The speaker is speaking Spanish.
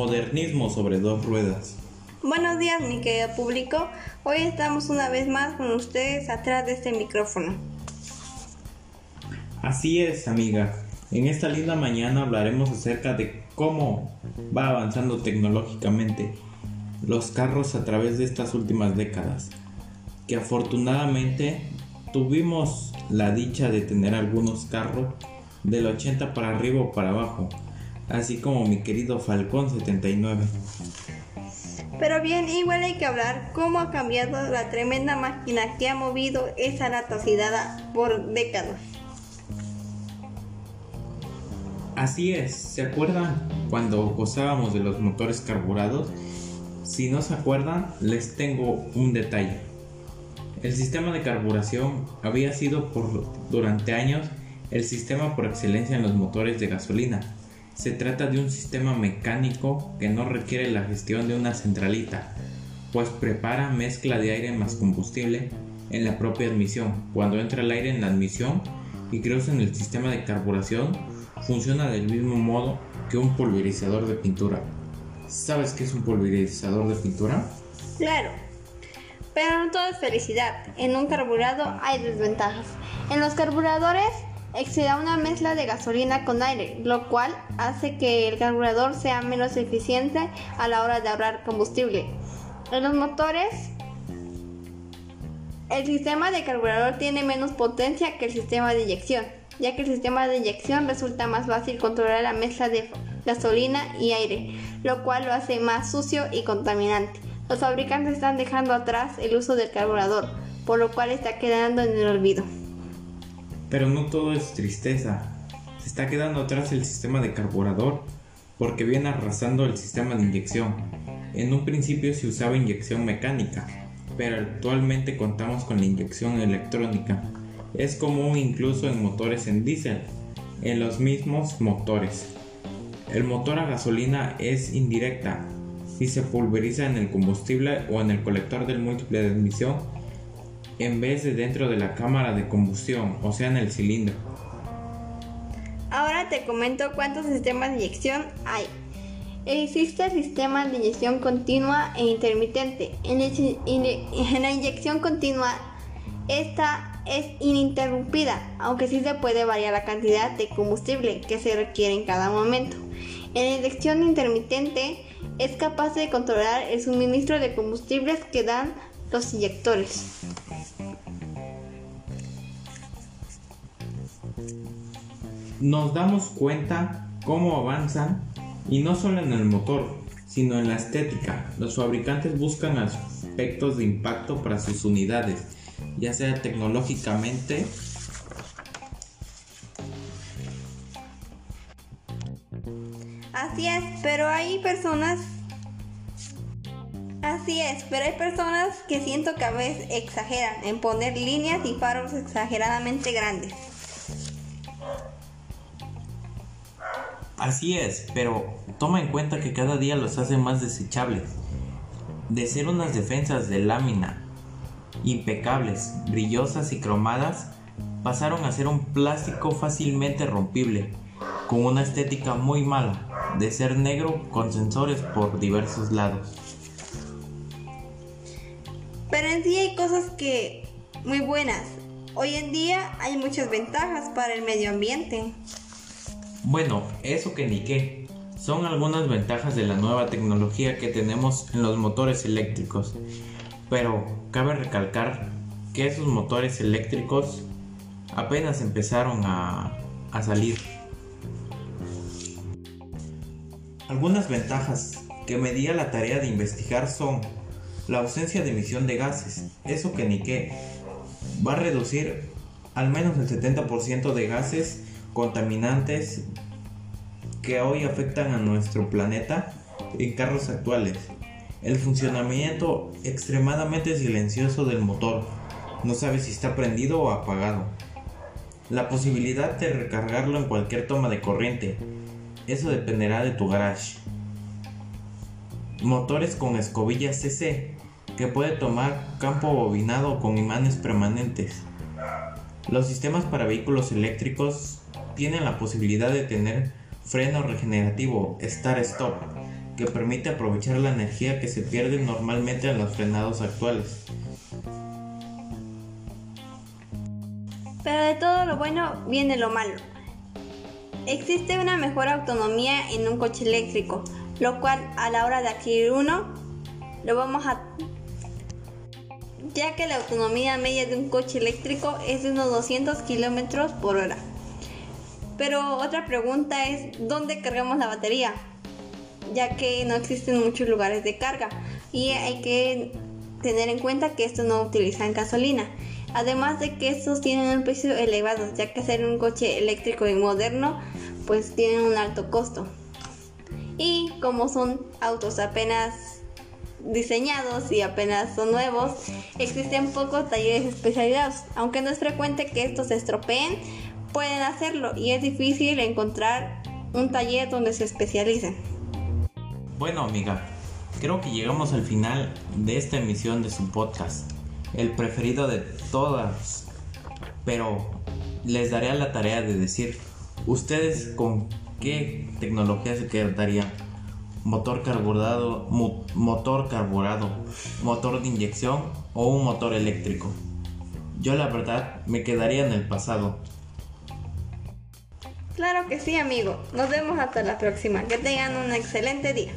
Modernismo sobre dos ruedas. Buenos días, mi querido público. Hoy estamos una vez más con ustedes atrás de este micrófono. Así es, amiga. En esta linda mañana hablaremos acerca de cómo va avanzando tecnológicamente los carros a través de estas últimas décadas. Que afortunadamente tuvimos la dicha de tener algunos carros del 80 para arriba o para abajo así como mi querido Falcón 79. Pero bien, igual hay que hablar cómo ha cambiado la tremenda máquina que ha movido esa latosidad por décadas. Así es, ¿se acuerdan cuando gozábamos de los motores carburados? Si no se acuerdan, les tengo un detalle. El sistema de carburación había sido por durante años el sistema por excelencia en los motores de gasolina, se trata de un sistema mecánico que no requiere la gestión de una centralita, pues prepara mezcla de aire más combustible en la propia admisión. Cuando entra el aire en la admisión y cruza en el sistema de carburación, funciona del mismo modo que un pulverizador de pintura. ¿Sabes qué es un pulverizador de pintura? Claro, pero no todo es felicidad. En un carburado hay desventajas. En los carburadores exceda una mezcla de gasolina con aire, lo cual hace que el carburador sea menos eficiente a la hora de ahorrar combustible. En los motores, el sistema de carburador tiene menos potencia que el sistema de inyección, ya que el sistema de inyección resulta más fácil controlar la mezcla de gasolina y aire, lo cual lo hace más sucio y contaminante. Los fabricantes están dejando atrás el uso del carburador, por lo cual está quedando en el olvido. Pero no todo es tristeza. Se está quedando atrás el sistema de carburador porque viene arrasando el sistema de inyección. En un principio se usaba inyección mecánica, pero actualmente contamos con la inyección electrónica. Es común incluso en motores en diésel, en los mismos motores. El motor a gasolina es indirecta. Si se pulveriza en el combustible o en el colector del múltiple de admisión, en vez de dentro de la cámara de combustión, o sea en el cilindro. Ahora te comento cuántos sistemas de inyección hay. Existe el sistema de inyección continua e intermitente. En, la inyección continua, esta es ininterrumpida, aunque sí se puede variar la cantidad de combustible que se requiere en cada momento. En la inyección intermitente, es capaz de controlar el suministro de combustibles que dan los inyectores. Nos damos cuenta cómo avanzan y no solo en el motor, sino en la estética. Los fabricantes buscan aspectos de impacto para sus unidades, ya sea tecnológicamente Así es, pero hay personas Así es, pero hay personas que siento que a veces exageran en poner líneas y faros exageradamente grandes. Así es, pero toma en cuenta que cada día los hacen más desechables. De ser unas defensas de lámina impecables, brillosas y cromadas, pasaron a ser un plástico fácilmente rompible, con una estética muy mala, de ser negro con sensores por diversos lados. Pero en sí hay cosas que muy buenas. Hoy en día hay muchas ventajas para el medio ambiente. Bueno, eso que ni qué. Son algunas ventajas de la nueva tecnología que tenemos en los motores eléctricos. Pero cabe recalcar que esos motores eléctricos apenas empezaron a, salir. Algunas ventajas que me di a la tarea de investigar son la ausencia de emisión de gases, eso que ni qué, va a reducir al menos el 70% de gases contaminantes que hoy afectan a nuestro planeta en carros actuales. El funcionamiento extremadamente silencioso del motor, no sabe si está prendido o apagado. La posibilidad de recargarlo en cualquier toma de corriente, eso dependerá de tu garage. Motores con escobillas CC, que puede tomar campo bobinado con imanes permanentes. Los sistemas para vehículos eléctricos tienen la posibilidad de tener freno regenerativo start-stop, que permite aprovechar la energía que se pierde normalmente en los frenados actuales. Pero de todo lo bueno viene lo malo. Existe una mejor autonomía en un coche eléctrico, lo cual a la hora de adquirir uno lo vamos a ya que la autonomía media de un coche eléctrico es de unos 200 kilómetros por hora. Pero otra pregunta es, ¿dónde cargamos la batería? Ya que no existen muchos lugares de carga y hay que tener en cuenta que estos no utilizan gasolina. Además de que estos tienen un precio elevado, ya que ser un coche eléctrico y moderno pues tienen un alto costo. Y como son autos apenas diseñados y apenas son nuevos, existen pocos talleres especializados. Aunque no es frecuente que estos se estropeen, pueden hacerlo y es difícil encontrar un taller donde se especialicen. Bueno, amiga, creo que llegamos al final de esta emisión de su podcast, el preferido de todas. Pero les daré la tarea de decir, ¿ustedes con qué tecnología se quedarían? motor carburado, motor carburado, motor de inyección o un motor eléctrico. Yo la verdad me quedaría en el pasado. Claro que sí, amigo. Nos vemos hasta la próxima. Que tengan un excelente día.